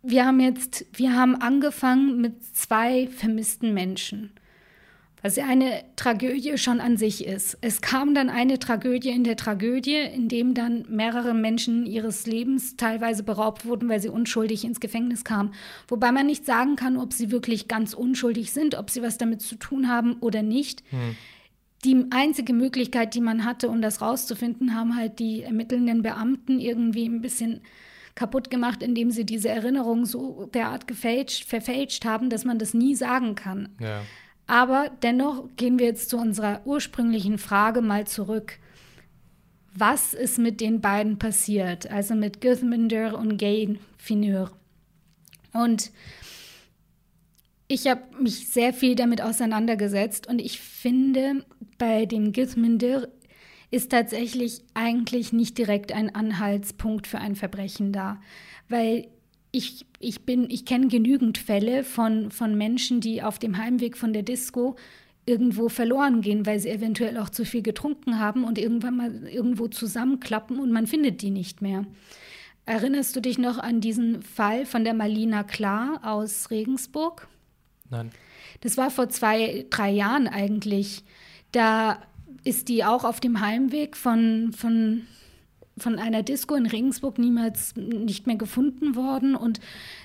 wir haben jetzt, wir haben angefangen mit zwei vermissten Menschen was ja eine Tragödie schon an sich ist. Es kam dann eine Tragödie in der Tragödie, in dem dann mehrere Menschen ihres Lebens teilweise beraubt wurden, weil sie unschuldig ins Gefängnis kamen. Wobei man nicht sagen kann, ob sie wirklich ganz unschuldig sind, ob sie was damit zu tun haben oder nicht. Hm. Die einzige Möglichkeit, die man hatte, um das rauszufinden, haben halt die ermittelnden Beamten irgendwie ein bisschen kaputt gemacht, indem sie diese Erinnerung so derart gefälscht, verfälscht haben, dass man das nie sagen kann. Ja. Aber dennoch gehen wir jetzt zu unserer ursprünglichen Frage mal zurück. Was ist mit den beiden passiert? Also mit Githminder und Gay Fineur. Und ich habe mich sehr viel damit auseinandergesetzt und ich finde, bei dem Githminder ist tatsächlich eigentlich nicht direkt ein Anhaltspunkt für ein Verbrechen da, weil ich, ich bin, ich kenne genügend Fälle von, von Menschen, die auf dem Heimweg von der Disco irgendwo verloren gehen, weil sie eventuell auch zu viel getrunken haben und irgendwann mal irgendwo zusammenklappen und man findet die nicht mehr. Erinnerst du dich noch an diesen Fall von der Marlina Klar aus Regensburg? Nein. Das war vor zwei, drei Jahren eigentlich. Da ist die auch auf dem Heimweg von, von von einer Disco in Regensburg niemals nicht mehr gefunden worden und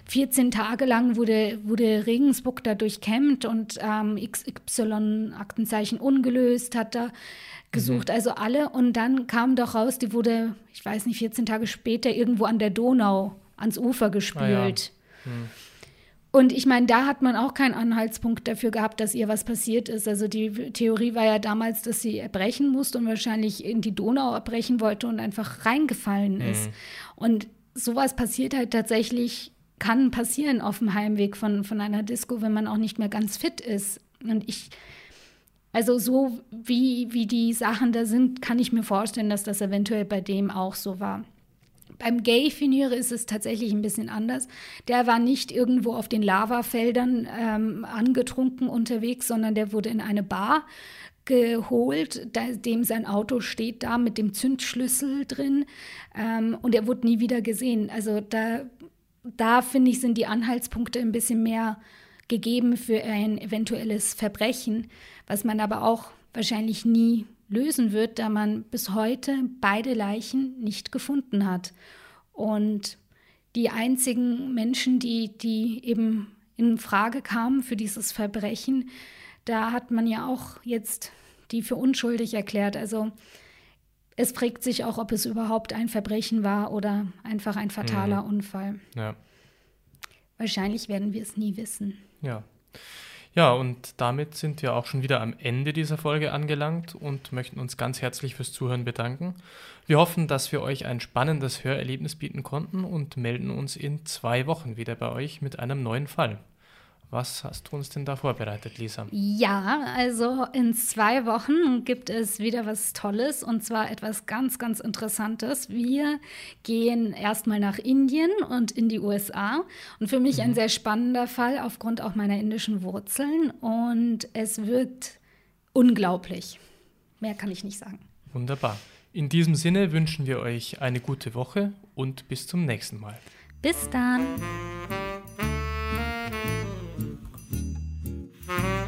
14 Tage lang wurde, wurde Regensburg da durchkämmt und ähm, XY-Aktenzeichen ungelöst hat da gesucht, mhm. also alle und dann kam doch raus, die wurde, ich weiß nicht, 14 Tage später irgendwo an der Donau ans Ufer gespült. Ah, ja. mhm. Und ich meine, da hat man auch keinen Anhaltspunkt dafür gehabt, dass ihr was passiert ist. Also die Theorie war ja damals, dass sie erbrechen musste und wahrscheinlich in die Donau erbrechen wollte und einfach reingefallen ist. Mhm. Und sowas passiert halt tatsächlich, kann passieren auf dem Heimweg von, von einer Disco, wenn man auch nicht mehr ganz fit ist. Und ich Also so wie, wie die Sachen da sind, kann ich mir vorstellen, dass das eventuell bei dem auch so war. Beim Gay Finiere ist es tatsächlich ein bisschen anders. Der war nicht irgendwo auf den Lavafeldern ähm, angetrunken unterwegs, sondern der wurde in eine Bar geholt, dem sein Auto steht da mit dem Zündschlüssel drin ähm, und er wurde nie wieder gesehen. Also da, da finde ich, sind die Anhaltspunkte ein bisschen mehr gegeben für ein eventuelles Verbrechen, was man aber auch wahrscheinlich nie lösen wird, da man bis heute beide Leichen nicht gefunden hat. Und die einzigen Menschen, die, die eben in Frage kamen für dieses Verbrechen, da hat man ja auch jetzt die für unschuldig erklärt. Also es fragt sich auch, ob es überhaupt ein Verbrechen war oder einfach ein fataler mhm. Unfall. Ja. Wahrscheinlich werden wir es nie wissen. Ja. Ja, und damit sind wir auch schon wieder am Ende dieser Folge angelangt und möchten uns ganz herzlich fürs Zuhören bedanken. Wir hoffen, dass wir euch ein spannendes Hörerlebnis bieten konnten und melden uns in zwei Wochen wieder bei euch mit einem neuen Fall. Was hast du uns denn da vorbereitet, Lisa? Ja, also in zwei Wochen gibt es wieder was Tolles und zwar etwas ganz, ganz Interessantes. Wir gehen erstmal nach Indien und in die USA und für mich mhm. ein sehr spannender Fall aufgrund auch meiner indischen Wurzeln und es wird unglaublich. Mehr kann ich nicht sagen. Wunderbar. In diesem Sinne wünschen wir euch eine gute Woche und bis zum nächsten Mal. Bis dann. Mm-hmm.